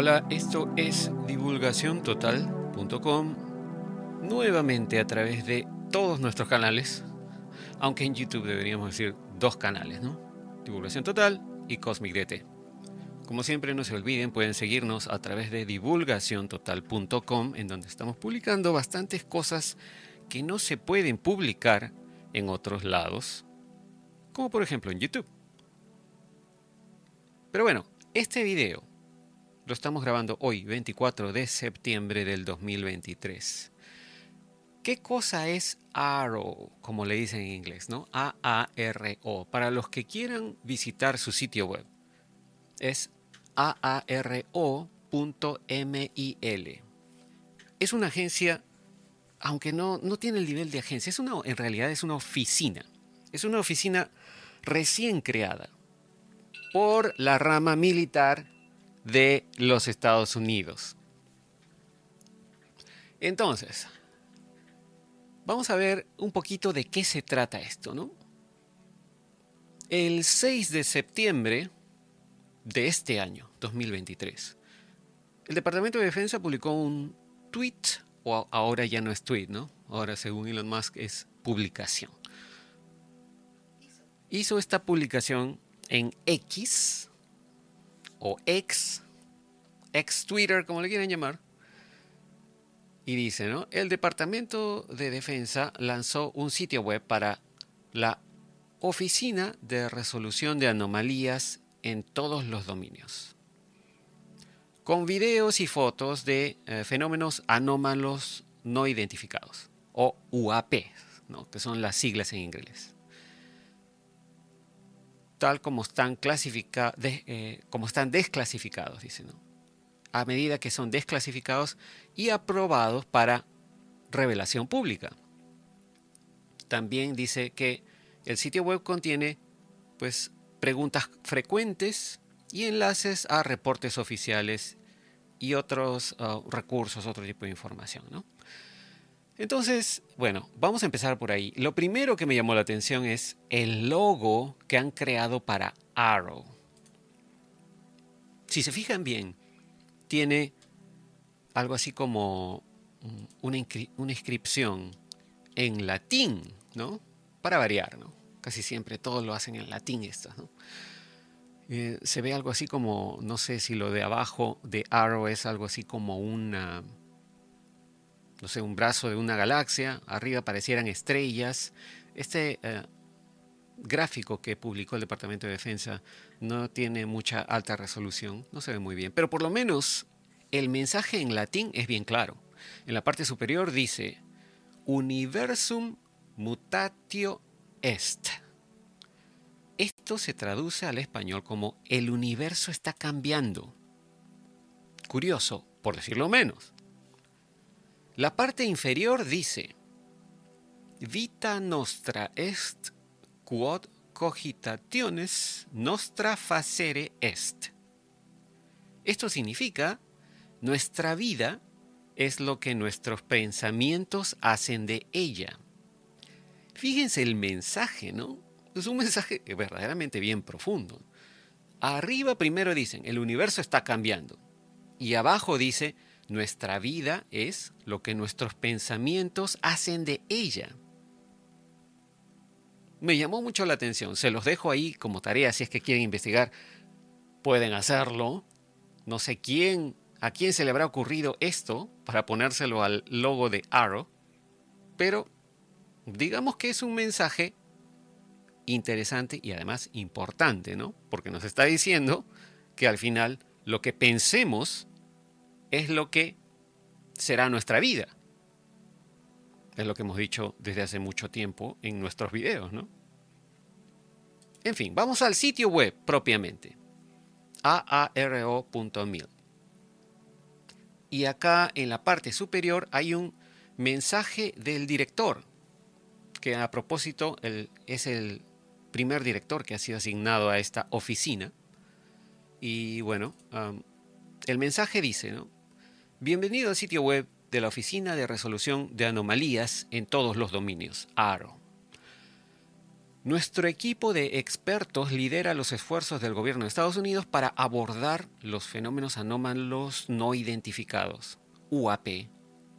Hola, esto es divulgaciontotal.com, nuevamente a través de todos nuestros canales, aunque en YouTube deberíamos decir dos canales, ¿no? Divulgación Total y Cosmic DT. Como siempre, no se olviden, pueden seguirnos a través de divulgaciontotal.com, en donde estamos publicando bastantes cosas que no se pueden publicar en otros lados, como por ejemplo en YouTube. Pero bueno, este video lo estamos grabando hoy, 24 de septiembre del 2023. ¿Qué cosa es ARO, como le dicen en inglés, no? A-A-R-O. Para los que quieran visitar su sitio web, es aaro.mil. Es una agencia, aunque no, no tiene el nivel de agencia, es una, en realidad es una oficina. Es una oficina recién creada por la rama militar de los Estados Unidos. Entonces, vamos a ver un poquito de qué se trata esto, ¿no? El 6 de septiembre de este año, 2023, el Departamento de Defensa publicó un tweet, o ahora ya no es tweet, ¿no? Ahora, según Elon Musk, es publicación. Hizo esta publicación en X, o ex, ex Twitter, como le quieran llamar. Y dice, ¿no? El Departamento de Defensa lanzó un sitio web para la Oficina de Resolución de Anomalías en todos los dominios. Con videos y fotos de eh, fenómenos anómalos no identificados, o UAP, ¿no? que son las siglas en inglés tal como están, eh, como están desclasificados, dice, ¿no? a medida que son desclasificados y aprobados para revelación pública. También dice que el sitio web contiene pues, preguntas frecuentes y enlaces a reportes oficiales y otros uh, recursos, otro tipo de información. ¿no? Entonces, bueno, vamos a empezar por ahí. Lo primero que me llamó la atención es el logo que han creado para Arrow. Si se fijan bien, tiene algo así como una, inscripción en latín, ¿no? Para variar, ¿no? Casi siempre todos lo hacen en latín esto, ¿no? Eh, se ve algo así como, no sé si lo de abajo de Arrow es algo así como una no sé, un brazo de una galaxia, arriba aparecieran estrellas. Este eh, gráfico que publicó el Departamento de Defensa no tiene mucha alta resolución, no se ve muy bien, pero por lo menos el mensaje en latín es bien claro. En la parte superior dice, Universum mutatio est. Esto se traduce al español como el universo está cambiando. Curioso, por decirlo menos. La parte inferior dice, Vita nostra est quod cogitationes nostra facere est. Esto significa, nuestra vida es lo que nuestros pensamientos hacen de ella. Fíjense el mensaje, ¿no? Es un mensaje verdaderamente bien profundo. Arriba primero dicen, el universo está cambiando. Y abajo dice, nuestra vida es lo que nuestros pensamientos hacen de ella. Me llamó mucho la atención. Se los dejo ahí como tarea si es que quieren investigar. Pueden hacerlo. No sé quién, a quién se le habrá ocurrido esto para ponérselo al logo de Arrow. Pero digamos que es un mensaje interesante y además importante, ¿no? Porque nos está diciendo que al final lo que pensemos es lo que será nuestra vida. Es lo que hemos dicho desde hace mucho tiempo en nuestros videos, ¿no? En fin, vamos al sitio web propiamente. aaro.mil. Y acá en la parte superior hay un mensaje del director, que a propósito es el primer director que ha sido asignado a esta oficina. Y bueno, el mensaje dice, ¿no? Bienvenido al sitio web de la Oficina de Resolución de Anomalías en todos los dominios, ARO. Nuestro equipo de expertos lidera los esfuerzos del gobierno de Estados Unidos para abordar los fenómenos anómalos no identificados, UAP,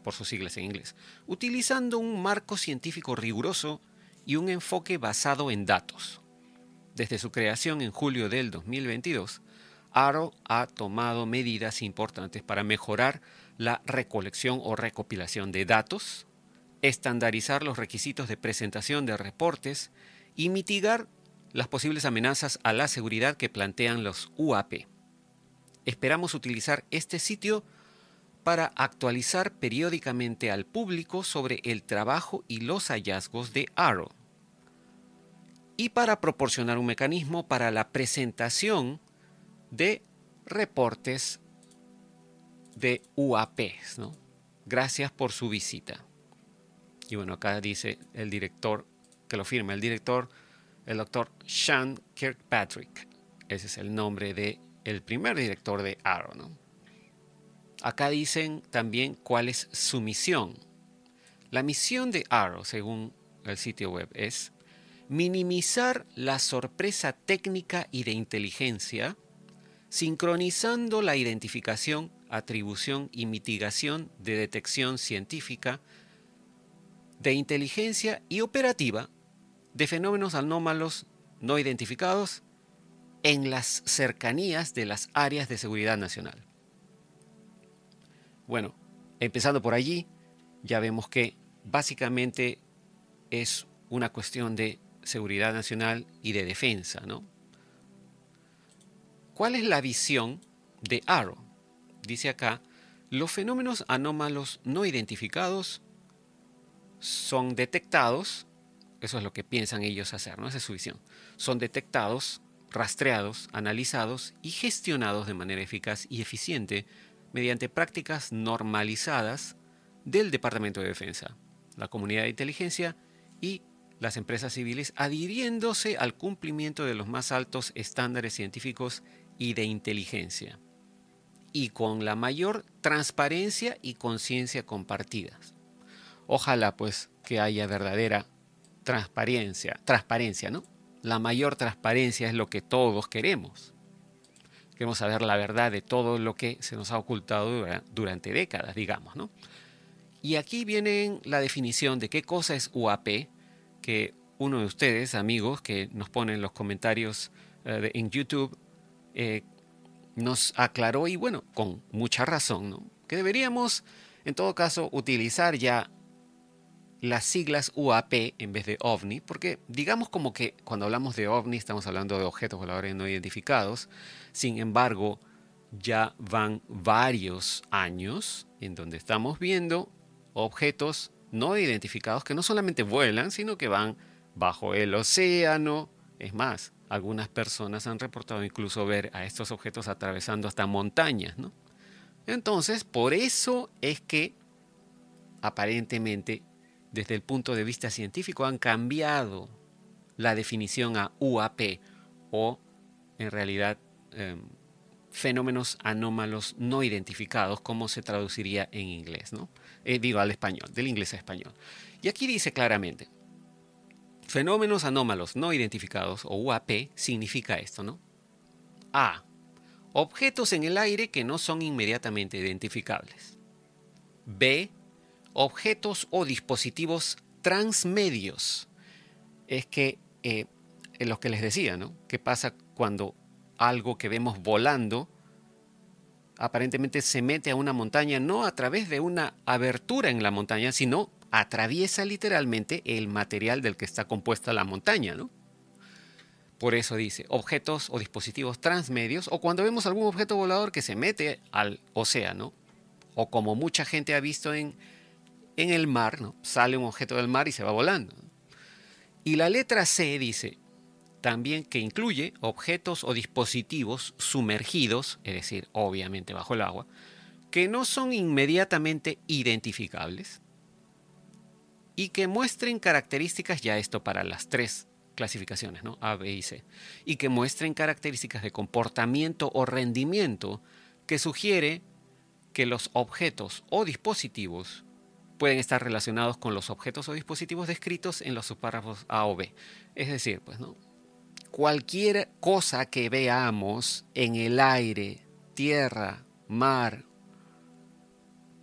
por sus siglas en inglés, utilizando un marco científico riguroso y un enfoque basado en datos. Desde su creación en julio del 2022, ARO ha tomado medidas importantes para mejorar la recolección o recopilación de datos, estandarizar los requisitos de presentación de reportes y mitigar las posibles amenazas a la seguridad que plantean los UAP. Esperamos utilizar este sitio para actualizar periódicamente al público sobre el trabajo y los hallazgos de ARO y para proporcionar un mecanismo para la presentación de reportes de UAPs. ¿no? Gracias por su visita. Y bueno, acá dice el director que lo firma el director, el doctor Sean Kirkpatrick. Ese es el nombre del el primer director de Arrow. Acá dicen también cuál es su misión. La misión de Arrow, según el sitio web, es minimizar la sorpresa técnica y de inteligencia, sincronizando la identificación, atribución y mitigación de detección científica, de inteligencia y operativa de fenómenos anómalos no identificados en las cercanías de las áreas de seguridad nacional. Bueno, empezando por allí, ya vemos que básicamente es una cuestión de seguridad nacional y de defensa, ¿no? ¿Cuál es la visión de ARO? Dice acá, los fenómenos anómalos no identificados son detectados eso es lo que piensan ellos hacer, ¿no? Esa es su visión. Son detectados, rastreados, analizados y gestionados de manera eficaz y eficiente mediante prácticas normalizadas del Departamento de Defensa, la comunidad de inteligencia y las empresas civiles adhiriéndose al cumplimiento de los más altos estándares científicos y de inteligencia, y con la mayor transparencia y conciencia compartidas. Ojalá pues que haya verdadera transparencia, transparencia, ¿no? La mayor transparencia es lo que todos queremos. Queremos saber la verdad de todo lo que se nos ha ocultado durante décadas, digamos, ¿no? Y aquí viene la definición de qué cosa es UAP, que uno de ustedes, amigos, que nos pone en los comentarios eh, en YouTube, eh, nos aclaró y bueno, con mucha razón, ¿no? Que deberíamos, en todo caso, utilizar ya las siglas UAP en vez de OVNI, porque digamos como que cuando hablamos de OVNI estamos hablando de objetos voladores no identificados, sin embargo ya van varios años en donde estamos viendo objetos no identificados que no solamente vuelan, sino que van bajo el océano. Es más, algunas personas han reportado incluso ver a estos objetos atravesando hasta montañas, ¿no? Entonces, por eso es que aparentemente desde el punto de vista científico han cambiado la definición a UAP o en realidad em, fenómenos anómalos no identificados, como se traduciría en inglés, ¿no? Eh, digo al español, del inglés a español. Y aquí dice claramente, fenómenos anómalos no identificados o UAP significa esto, ¿no? A. Objetos en el aire que no son inmediatamente identificables. B objetos o dispositivos transmedios. Es que eh, en lo que les decía, ¿no? ¿Qué pasa cuando algo que vemos volando aparentemente se mete a una montaña no a través de una abertura en la montaña, sino atraviesa literalmente el material del que está compuesta la montaña, ¿no? Por eso dice objetos o dispositivos transmedios o cuando vemos algún objeto volador que se mete al océano o como mucha gente ha visto en en el mar, ¿no? sale un objeto del mar y se va volando. Y la letra C dice también que incluye objetos o dispositivos sumergidos, es decir, obviamente bajo el agua, que no son inmediatamente identificables y que muestren características, ya esto para las tres clasificaciones, ¿no? A, B y C, y que muestren características de comportamiento o rendimiento que sugiere que los objetos o dispositivos pueden estar relacionados con los objetos o dispositivos descritos en los subpárrafos A o B. Es decir, pues, ¿no? Cualquier cosa que veamos en el aire, tierra, mar,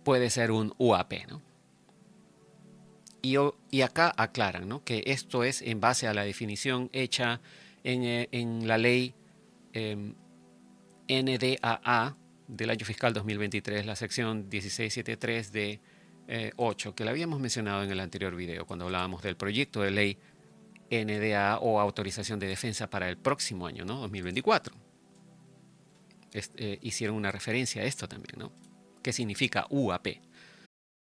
puede ser un UAP, ¿no? Y, acá aclaran que esto es en base a la definición hecha en, eh, la ley em, NDAA del año fiscal 2023, la sección 1673 de 8, eh, que la habíamos mencionado en el anterior video cuando hablábamos del proyecto de ley NDAA o autorización de defensa para el próximo año, ¿no? 2024. Eh, hicieron una referencia a esto también, ¿no? ¿Qué significa UAP?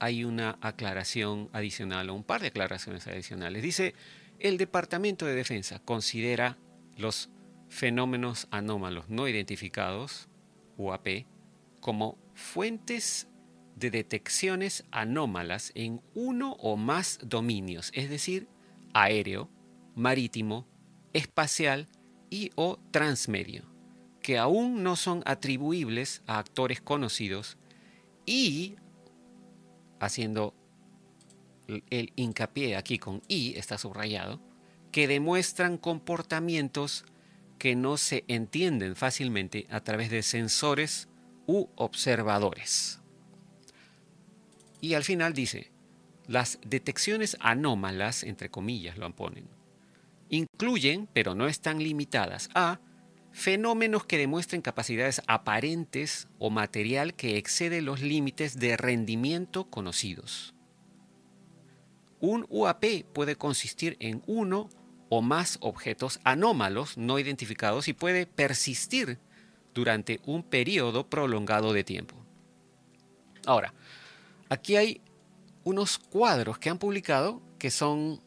Hay una aclaración adicional o un par de aclaraciones adicionales. Dice, el Departamento de Defensa considera los fenómenos anómalos no identificados, UAP, como fuentes de detecciones anómalas en uno o más dominios, es decir, aéreo, marítimo, espacial y o transmedio que aún no son atribuibles a actores conocidos y, haciendo el hincapié aquí con y, está subrayado, que demuestran comportamientos que no se entienden fácilmente a través de sensores u observadores. Y al final dice, las detecciones anómalas, entre comillas lo ponen, incluyen, pero no están limitadas a, fenómenos que demuestren capacidades aparentes o material que excede los límites de rendimiento conocidos. Un UAP puede consistir en uno o más objetos anómalos no identificados y puede persistir durante un periodo prolongado de tiempo. Ahora, aquí hay unos cuadros que han publicado que son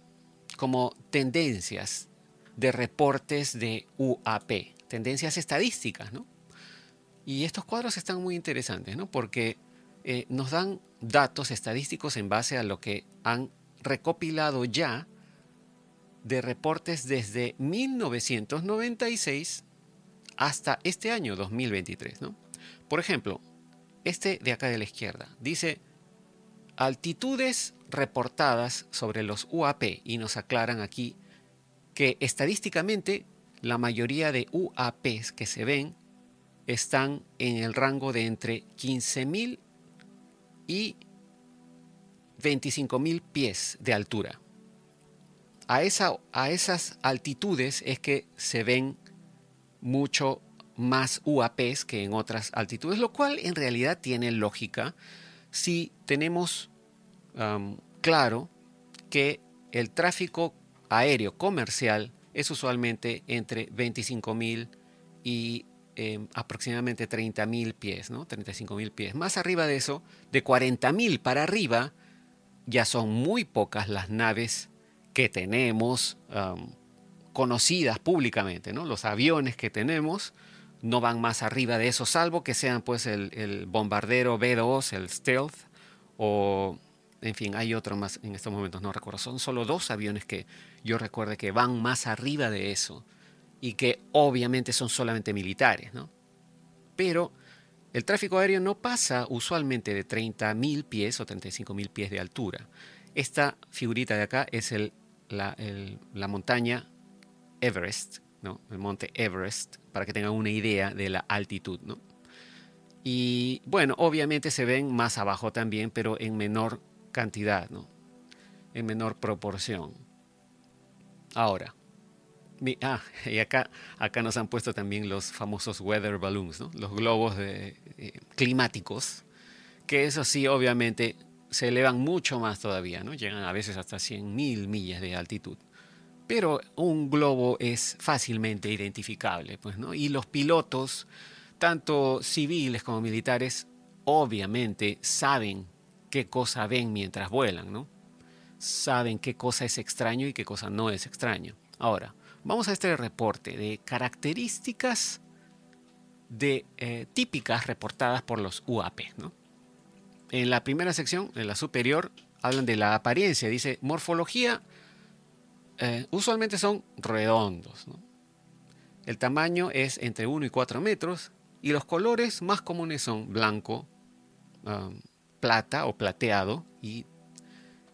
como tendencias de reportes de UAP tendencias estadísticas, ¿no? Y estos cuadros están muy interesantes, ¿no? Porque eh, nos dan datos estadísticos en base a lo que han recopilado ya de reportes desde 1996 hasta este año 2023, ¿no? Por ejemplo, este de acá de la izquierda dice altitudes reportadas sobre los UAP y nos aclaran aquí que estadísticamente la mayoría de UAPs que se ven están en el rango de entre 15.000 y 25.000 pies de altura. A, esa, a esas altitudes es que se ven mucho más UAPs que en otras altitudes, lo cual en realidad tiene lógica si tenemos claro que el tráfico aéreo comercial es usualmente entre 25.000 y em, aproximadamente 30.000 pies, ¿no? 35.000 pies. Más arriba de eso, de 40.000 para arriba, ya son muy pocas las naves que tenemos conocidas públicamente, ¿no? Los aviones que tenemos no van más arriba de eso, salvo que sean pues el, el bombardero B-2, el Stealth, o en fin, hay otro más en estos momentos, no recuerdo. Son solo dos aviones que yo recuerdo que van más arriba de eso y que obviamente son solamente militares, ¿no? Pero el tráfico aéreo no pasa usualmente de 30.000 pies o 35.000 pies de altura. Esta figurita de acá es el, la, la, montaña Everest, ¿no? el monte Everest, para que tengan una idea de la altitud. ¿no? Y bueno, obviamente se ven más abajo también, pero en menor cantidad, ¿no? en menor proporción. Ahora, ah, y acá, acá nos han puesto también los famosos weather balloons, los globos eh, climáticos, que eso sí, obviamente, se elevan mucho más todavía, ¿no? llegan a veces hasta 100.000 millas de altitud. Pero un globo es fácilmente identificable, pues, ¿no? Y los pilotos, tanto civiles como militares, obviamente saben qué cosa ven mientras vuelan, ¿no? Saben qué cosa es extraño y qué cosa no es extraño. Ahora, vamos a este reporte de características de, eh, típicas reportadas por los UAP. En la primera sección, en la superior, hablan de la apariencia. Dice, morfología eh, usualmente son redondos. El tamaño es entre 1 y 4 metros y los colores más comunes son blanco, um, plata o plateado y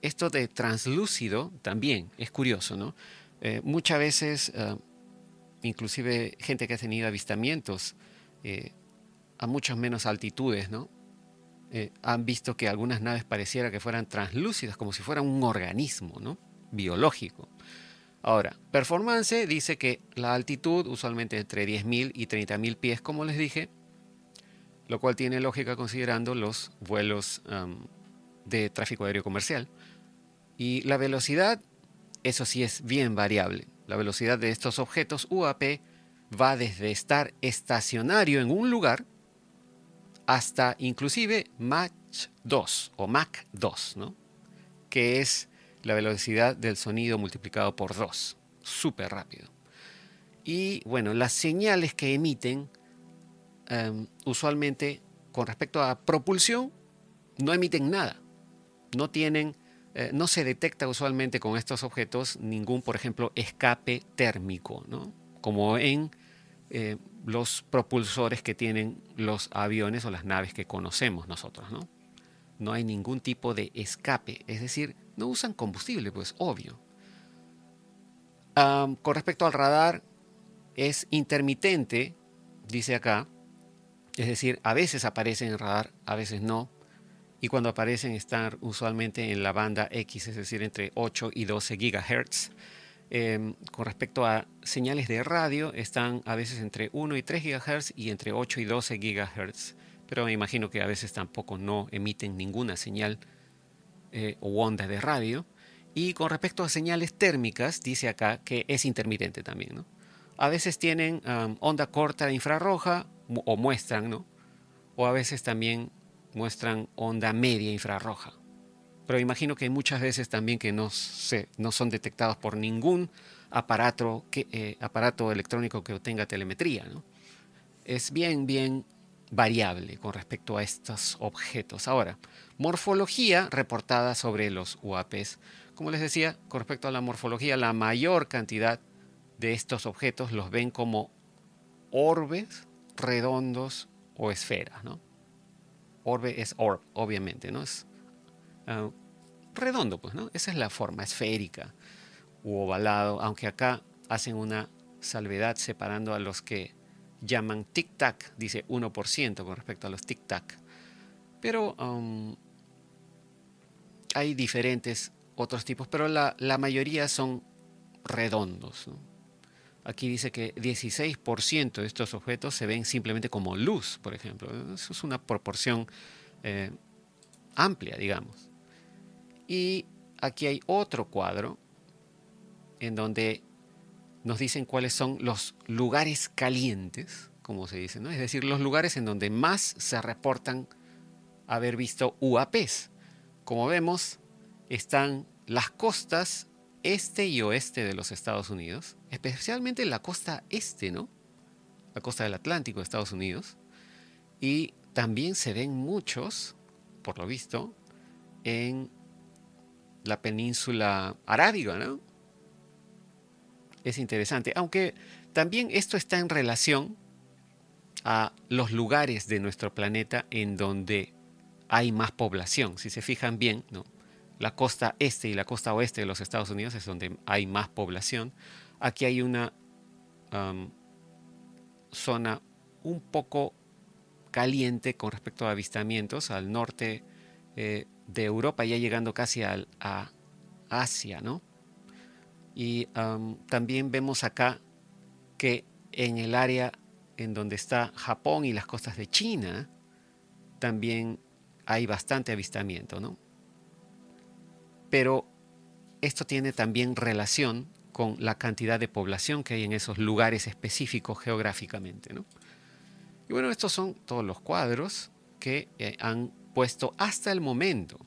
esto de translúcido también es curioso, ¿no? Eh, muchas veces, uh, inclusive gente que ha tenido avistamientos eh, a muchas menos altitudes, ¿no? han visto que algunas naves pareciera que fueran translúcidas, como si fueran un organismo, ¿no? Biológico. Ahora, performance dice que la altitud usualmente entre 10.000 y 30.000 pies, como les dije, lo cual tiene lógica considerando los vuelos de tráfico aéreo comercial. Y la velocidad, eso sí es bien variable. La velocidad de estos objetos UAP va desde estar estacionario en un lugar hasta inclusive Mach 2 o Mach 2, ¿no? que es la velocidad del sonido multiplicado por 2. Súper rápido. Y bueno, las señales que emiten em, usualmente con respecto a propulsión no emiten nada. No tienen, eh, no se detecta usualmente con estos objetos ningún, por ejemplo, escape térmico, ¿no? como en eh, los propulsores que tienen los aviones o las naves que conocemos nosotros. ¿no? no hay ningún tipo de escape, es decir, no usan combustible, pues obvio. con respecto al radar, es intermitente, dice acá, es decir, a veces aparecen en radar, a veces no, y cuando aparecen están usualmente en la banda X, es decir, entre 8 y 12 GHz. Em, con respecto a señales de radio, están a veces entre 1 y 3 GHz y entre 8 y 12 GHz pero me imagino que a veces tampoco no emiten ninguna señal eh, o onda de radio. Y con respecto a señales térmicas, dice acá que es intermitente también. A veces tienen onda corta infrarroja o muestran, ¿no? o a veces también muestran onda media infrarroja. Pero imagino que hay muchas veces también que no, se, no son detectados por ningún aparato, que, eh, aparato electrónico que tenga telemetría. ¿no? Es bien, bien variable con respecto a estos objetos. Ahora, morfología reportada sobre los UAPs. Como les decía, con respecto a la morfología, la mayor cantidad de estos objetos los ven como orbes redondos o esferas. ¿no? Orbe es orb, obviamente, ¿no? Es ah, redondo, pues, ¿no? Esa es la forma esférica u ovalado, aunque acá hacen una salvedad separando a los que llaman tic-tac, dice 1% con respecto a los tic-tac. Pero um, hay diferentes otros tipos, pero la, mayoría son redondos. Aquí dice que 16% de estos objetos se ven simplemente como luz, por ejemplo. Eso es una proporción eh, amplia, digamos. Y aquí hay otro cuadro en donde nos dicen cuáles son los lugares calientes, como se dice, ¿no? es decir, los lugares en donde más se reportan haber visto UAPs. Como vemos, están las costas este y oeste de los Estados Unidos, especialmente la costa este, ¿no? La costa del Atlántico de Estados Unidos. Y también se ven muchos, por lo visto, en la península arábiga, ¿no? es interesante, aunque también esto está en relación a los lugares de nuestro planeta en donde hay más población. Si se fijan bien, ¿no? La costa este y la costa oeste de los Estados Unidos es donde hay más población. Aquí hay una zona un poco caliente con respecto a avistamientos al norte eh, de Europa, ya llegando casi a Asia, ¿no? Y también vemos acá que en el área en donde está Japón y las costas de China, también hay bastante avistamiento, ¿no? Pero esto tiene también relación con la cantidad de población que hay en esos lugares específicos geográficamente, ¿no? Y bueno, estos son todos los cuadros que eh, han puesto hasta el momento,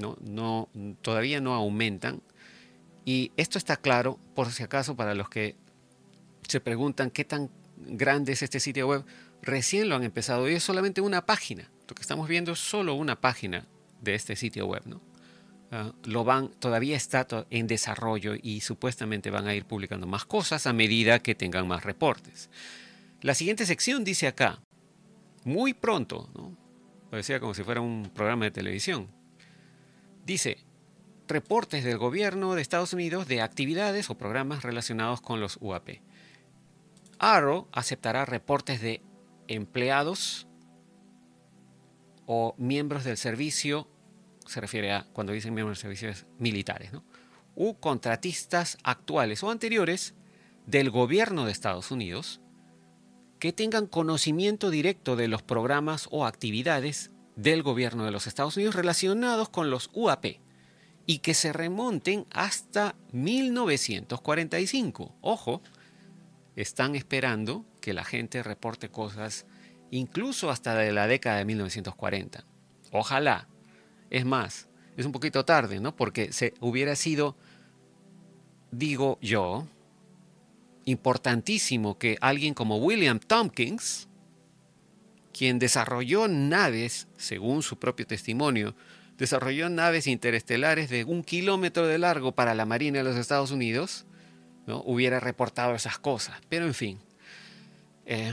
¿no? No, todavía no aumentan. Y esto está claro, por si acaso, para los que se preguntan qué tan grande es este sitio web, recién lo han empezado y es solamente una página. Lo que estamos viendo es solo una página de este sitio web, ¿no? Ah, lo van, todavía está en desarrollo y supuestamente van a ir publicando más cosas a medida que tengan más reportes. La siguiente sección dice acá, muy pronto, ¿no? Lo decía como si fuera un programa de televisión. Dice, reportes del gobierno de Estados Unidos de actividades o programas relacionados con los UAP. ARO aceptará reportes de empleados o miembros del servicio se refiere a cuando dicen miembros de servicios militares, u contratistas actuales o anteriores del gobierno de Estados Unidos que tengan conocimiento directo de los programas o actividades del gobierno de los Estados Unidos relacionados con los UAP y que se remonten hasta 1945. Ojo, están esperando que la gente reporte cosas incluso hasta de la década de 1940. Ojalá, es más, es un poquito tarde, ¿no? Porque se hubiera sido, digo yo, importantísimo que alguien como William Tompkins, quien desarrolló naves, según su propio testimonio, desarrolló naves interestelares de un kilómetro de largo para la Marina de los Estados Unidos, ¿no? hubiera reportado esas cosas. Pero en fin, eh,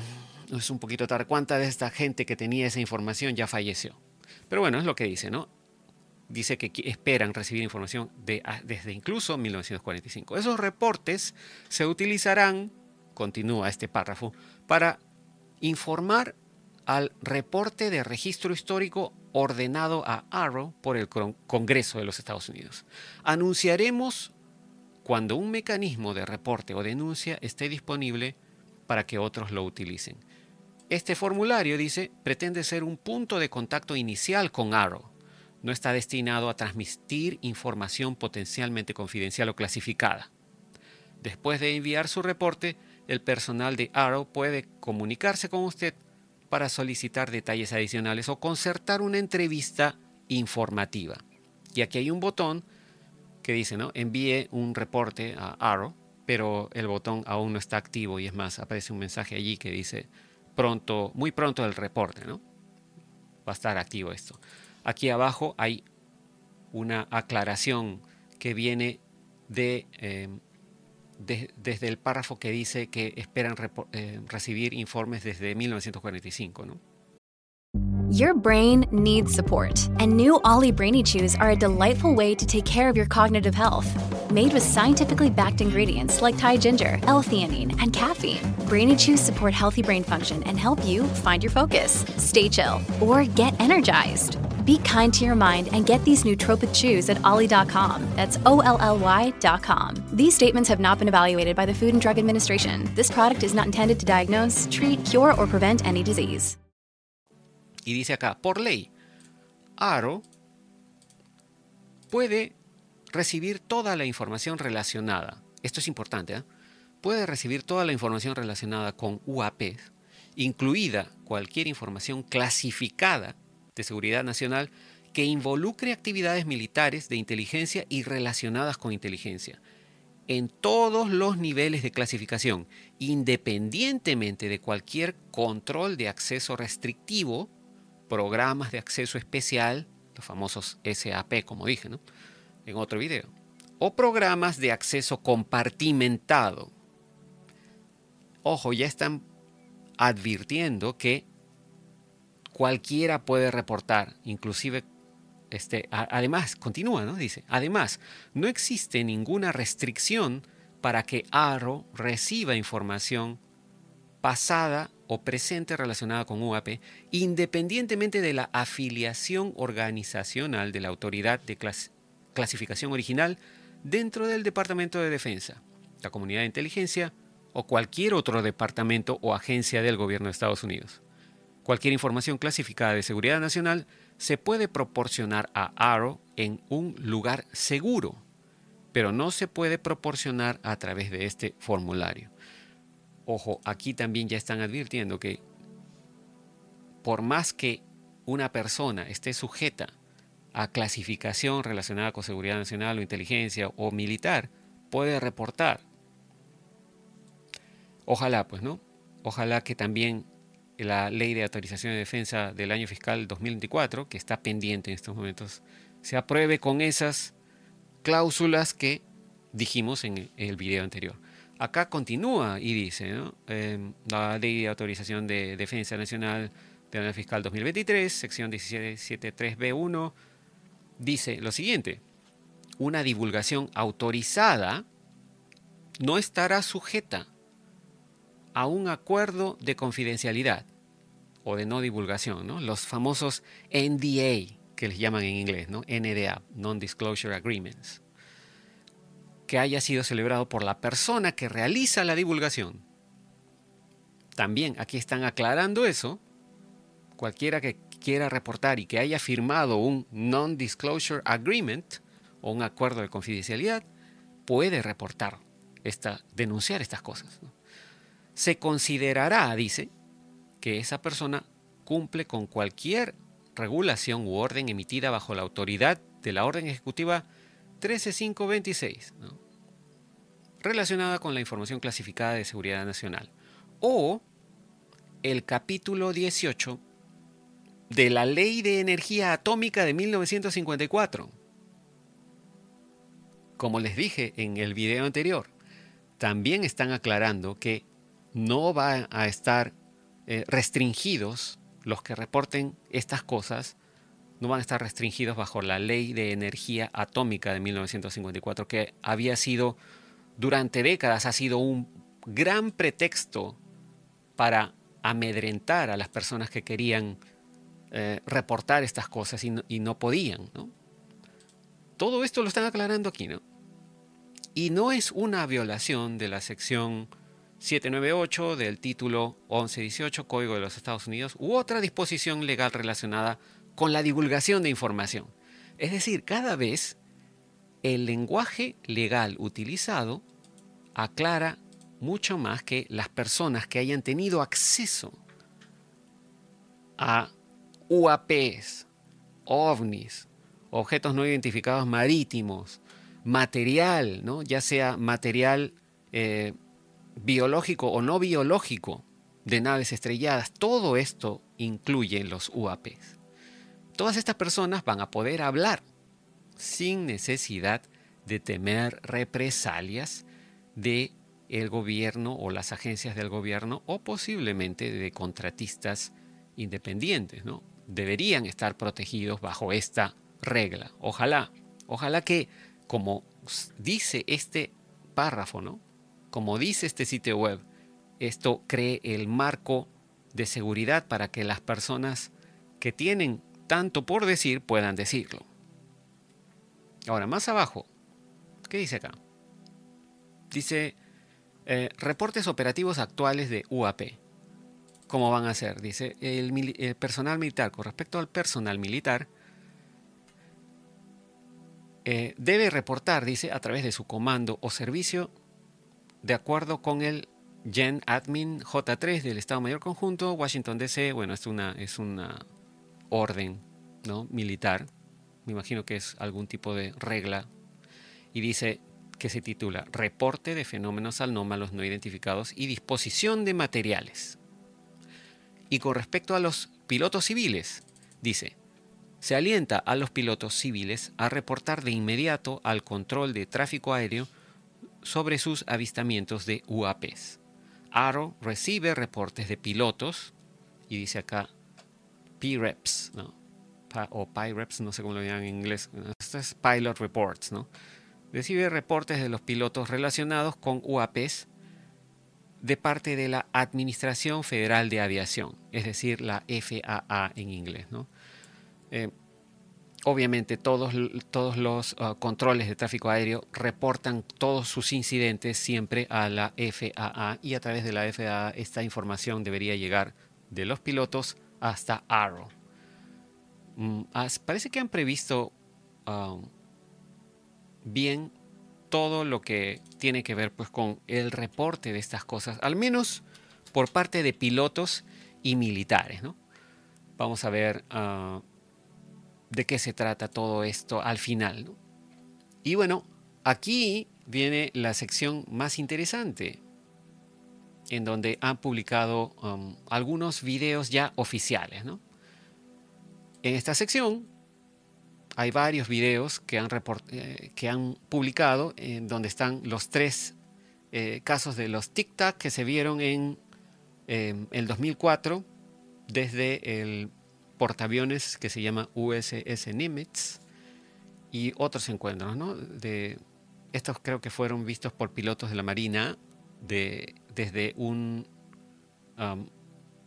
es un poquito tarde. ¿Cuánta de esta gente que tenía esa información ya falleció? Pero bueno, es lo que dice, ¿no? Dice que esperan recibir información ah, desde incluso 1945. Esos reportes se utilizarán, continúa este párrafo, para informar al reporte de registro histórico ordenado a ARROW por el Congreso de los Estados Unidos. Anunciaremos cuando un mecanismo de reporte o denuncia esté disponible para que otros lo utilicen. Este formulario, dice, pretende ser un punto de contacto inicial con ARROW no está destinado a transmitir información potencialmente confidencial o clasificada. Después de enviar su reporte, el personal de Arrow puede comunicarse con usted para solicitar detalles adicionales o concertar una entrevista informativa. Y aquí hay un botón que dice, ¿no? Envíe un reporte a Arrow, pero el botón aún no está activo y es más, aparece un mensaje allí que dice pronto, muy pronto el reporte, ¿no? Va a estar activo esto. Aquí abajo hay una aclaración que viene de, eh, de, desde el párrafo que dice que esperan eh, recibir informes desde 1945. ¿no? Your brain needs support, and new Ollie Brainy Chews are a delightful way to take care of your cognitive health. Made with scientifically backed ingredients like Thai ginger, L-theanine, and caffeine, Brainy Chews support healthy brain function and help you find your focus, stay chill, or get energized. Be kind to your mind and get these nootropic chews at ollie.com. That's O L L Y.com. These statements have not been evaluated by the Food and Drug Administration. This product is not intended to diagnose, treat, cure, or prevent any disease. Y dice acá, por ley, Aro puede recibir toda la información relacionada. Esto es importante, ¿eh? Puede recibir toda la información relacionada con UAP, incluida cualquier información clasificada de seguridad nacional que involucre actividades militares de inteligencia y relacionadas con inteligencia, en todos los niveles de clasificación, independientemente de cualquier control de acceso restrictivo, programas de acceso especial, los famosos SAP, como dije ¿no? en otro video, o programas de acceso compartimentado. Ojo, ya están advirtiendo que cualquiera puede reportar, inclusive, este, además, continúa, ¿no? Dice, además, no existe ninguna restricción para que ARO reciba información pasada o presente relacionada con UAP, independientemente de la afiliación organizacional de la autoridad de clasificación original dentro del Departamento de Defensa, la Comunidad de Inteligencia o cualquier otro departamento o agencia del gobierno de Estados Unidos. Cualquier información clasificada de seguridad nacional se puede proporcionar a ARO en un lugar seguro, pero no se puede proporcionar a través de este formulario. Ojo, aquí también ya están advirtiendo que por más que una persona esté sujeta a clasificación relacionada con seguridad nacional o inteligencia o militar, puede reportar. Ojalá, pues, ¿no? Ojalá que también la ley de autorización de defensa del año fiscal 2024, que está pendiente en estos momentos, se apruebe con esas cláusulas que dijimos en el video anterior. Acá continúa y dice, ¿no? Em, la ley de autorización de defensa nacional del año fiscal 2023, sección 1773B1, dice lo siguiente, una divulgación autorizada no estará sujeta a un acuerdo de confidencialidad o de no divulgación, los famosos NDA, que les llaman en inglés, ¿no? NDA, Non-Disclosure Agreements, que haya sido celebrado por la persona que realiza la divulgación. También aquí están aclarando eso. Cualquiera que quiera reportar y que haya firmado un Non-Disclosure Agreement o un acuerdo de confidencialidad, puede reportar, esta, denunciar estas cosas se considerará, dice, que esa persona cumple con cualquier regulación u orden emitida bajo la autoridad de la Orden Ejecutiva 13526, relacionada con la información clasificada de seguridad nacional, o el capítulo 18 de la Ley de Energía Atómica de 1954. Como les dije en el video anterior, también están aclarando que no van a estar eh, restringidos los que reporten estas cosas, no van a estar restringidos bajo la ley de energía atómica de 1954, que había sido, durante décadas, ha sido un gran pretexto para amedrentar a las personas que querían eh, reportar estas cosas y no, y no podían. Todo esto lo están aclarando aquí, ¿no? Y no es una violación de la sección 798 del título 1118 Código de los Estados Unidos u otra disposición legal relacionada con la divulgación de información. Es decir, cada vez el lenguaje legal utilizado aclara mucho más que las personas que hayan tenido acceso a UAPs, ovnis, objetos no identificados marítimos, material, ¿no? ya sea material eh, biológico o no biológico de naves estrelladas, todo esto incluye los UAPs. Todas estas personas van a poder hablar sin necesidad de temer represalias de el gobierno o las agencias del gobierno o posiblemente de contratistas independientes, ¿no? Deberían estar protegidos bajo esta regla. Ojalá, ojalá que como dice este párrafo, ¿no? Como dice este sitio web, esto cree el marco de seguridad para que las personas que tienen tanto por decir puedan decirlo. Ahora, más abajo, ¿qué dice acá? Dice eh, reportes operativos actuales de UAP. ¿Cómo van a ser? Dice el personal militar. Con respecto al personal militar, eh, debe reportar, dice, a través de su comando o servicio de acuerdo con el Gen Admin J3 del Estado Mayor Conjunto, Washington DC, bueno, es una, es una orden ¿no? militar, me imagino que es algún tipo de regla, y dice que se titula Reporte de fenómenos anómalos no identificados y disposición de materiales. Y con respecto a los pilotos civiles, dice, se alienta a los pilotos civiles a reportar de inmediato al control de tráfico aéreo sobre sus avistamientos de UAPs. ARO recibe reportes de pilotos, y dice acá PREPs, ¿no? o PIREPs, no sé cómo lo llaman en inglés, esto es Pilot Reports, ¿no? Recibe reportes de los pilotos relacionados con UAPs de parte de la Administración Federal de Aviación, es decir, la FAA en inglés, ¿no? Eh, obviamente todos, todos los uh, controles de tráfico aéreo reportan todos sus incidentes siempre a la FAA y a través de la FAA esta información debería llegar de los pilotos hasta Arrow. Mm, parece que han previsto um, bien todo lo que tiene que ver pues, con el reporte de estas cosas, al menos por parte de pilotos y militares. ¿no? Vamos a ver uh, de qué se trata todo esto al final. Y bueno, aquí viene la sección más interesante, en donde han publicado um, algunos videos ya oficiales. ¿no? En esta sección hay varios videos que han, eh, que han publicado en donde están los tres eh, casos de los tic-tac que se vieron en em, el 2004 desde el portaaviones que se llama USS Nimitz y otros encuentros. ¿no? De, estos creo que fueron vistos por pilotos de la Marina de, desde un um,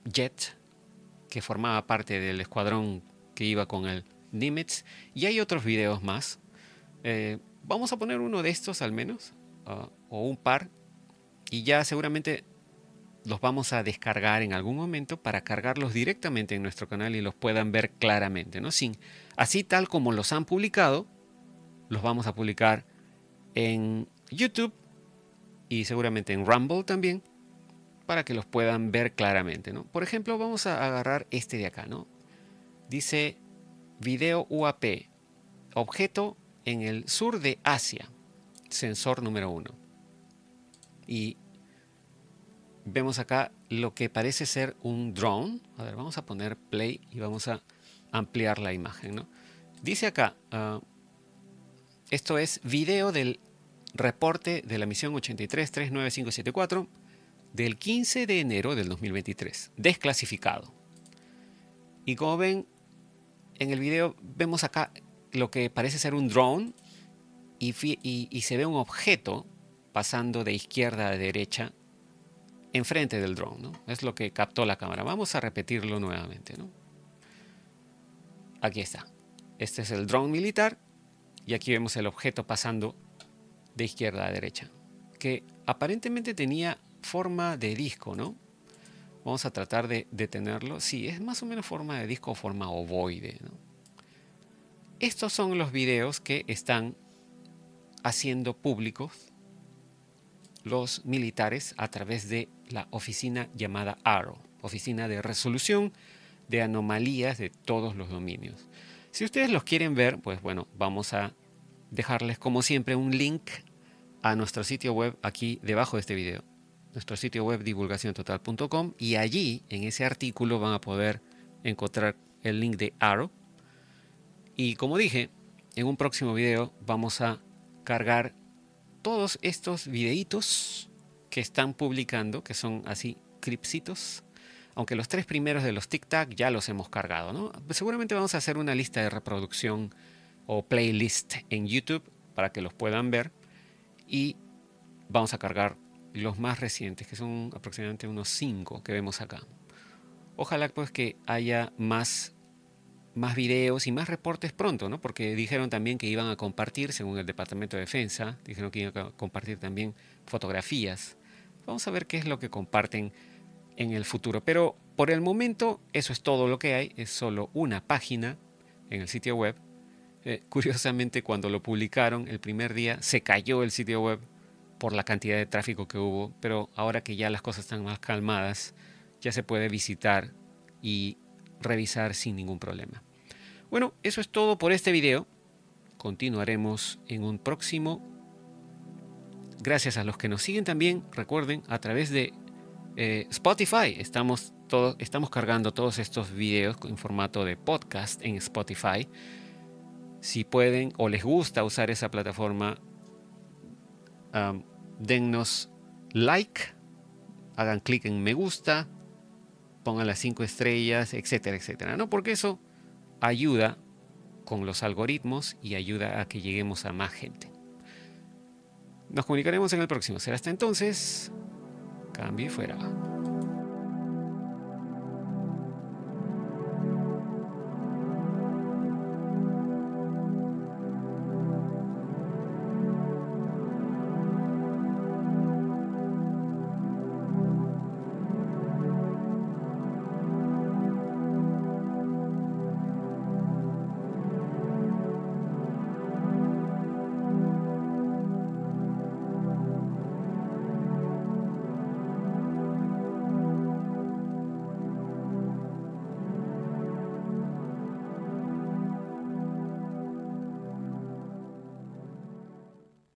jet que formaba parte del escuadrón que iba con el Nimitz. Y hay otros videos más. Eh, vamos a poner uno de estos al menos, uh, o un par, y ya seguramente los vamos a descargar en algún momento para cargarlos directamente en nuestro canal y los puedan ver claramente, ¿no? Sin, así tal como los han publicado, los vamos a publicar en YouTube y seguramente en Rumble también para que los puedan ver claramente, ¿no? Por ejemplo, vamos a agarrar este de acá, ¿no? Dice video UAP, objeto en el sur de Asia, sensor número uno. Y vemos acá lo que parece ser un drone. A ver, vamos a poner play y vamos a ampliar la imagen. Dice acá, uh, esto es video del reporte de la misión 8339574 del 15 de enero del 2023, desclasificado. Y como ven, en el video vemos acá lo que parece ser un drone y, y se ve un objeto pasando de izquierda a derecha enfrente del drone. ¿no? Es lo que captó la cámara. Vamos a repetirlo nuevamente. ¿no? Aquí está. Este es el drone militar y aquí vemos el objeto pasando de izquierda a derecha, que aparentemente tenía forma de disco, ¿no? Vamos a tratar de detenerlo. Sí, es más o menos forma de disco o forma ovoide. Estos son los videos que están haciendo públicos los militares a través de la oficina llamada ARO, Oficina de Resolución de Anomalías de todos los dominios. Si ustedes los quieren ver, pues bueno, vamos a dejarles como siempre un link a nuestro sitio web aquí debajo de este video. Nuestro sitio web divulgaciontotal.com y allí en ese artículo van a poder encontrar el link de ARO. Y como dije, en un próximo video vamos a cargar todos estos videitos que están publicando, que son así clipsitos, aunque los tres primeros de los TikTok ya los hemos cargado, ¿no? Seguramente vamos a hacer una lista de reproducción o playlist en YouTube para que los puedan ver y vamos a cargar los más recientes, que son aproximadamente unos cinco que vemos acá. Ojalá pues que haya más más videos y más reportes pronto, ¿no? Porque dijeron también que iban a compartir, según el Departamento de Defensa, dijeron que iban a compartir también fotografías. Vamos a ver qué es lo que comparten en el futuro. Pero por el momento eso es todo lo que hay, es solo una página en el sitio web. Eh, curiosamente, cuando lo publicaron el primer día, se cayó el sitio web por la cantidad de tráfico que hubo, pero ahora que ya las cosas están más calmadas, ya se puede visitar y revisar sin ningún problema. Bueno, eso es todo por este video. Continuaremos en un próximo. Gracias a los que nos siguen también, recuerden, a través de eh, Spotify. Estamos, estamos cargando todos estos videos en formato de podcast en Spotify. Si pueden o les gusta usar esa plataforma, dennos like, hagan clic en me gusta, pongan las cinco estrellas, etcétera, etcétera, ¿no? Porque eso ayuda con los algoritmos y ayuda a que lleguemos a más gente. Nos comunicaremos en el próximo. Será hasta entonces. Cambio y fuera.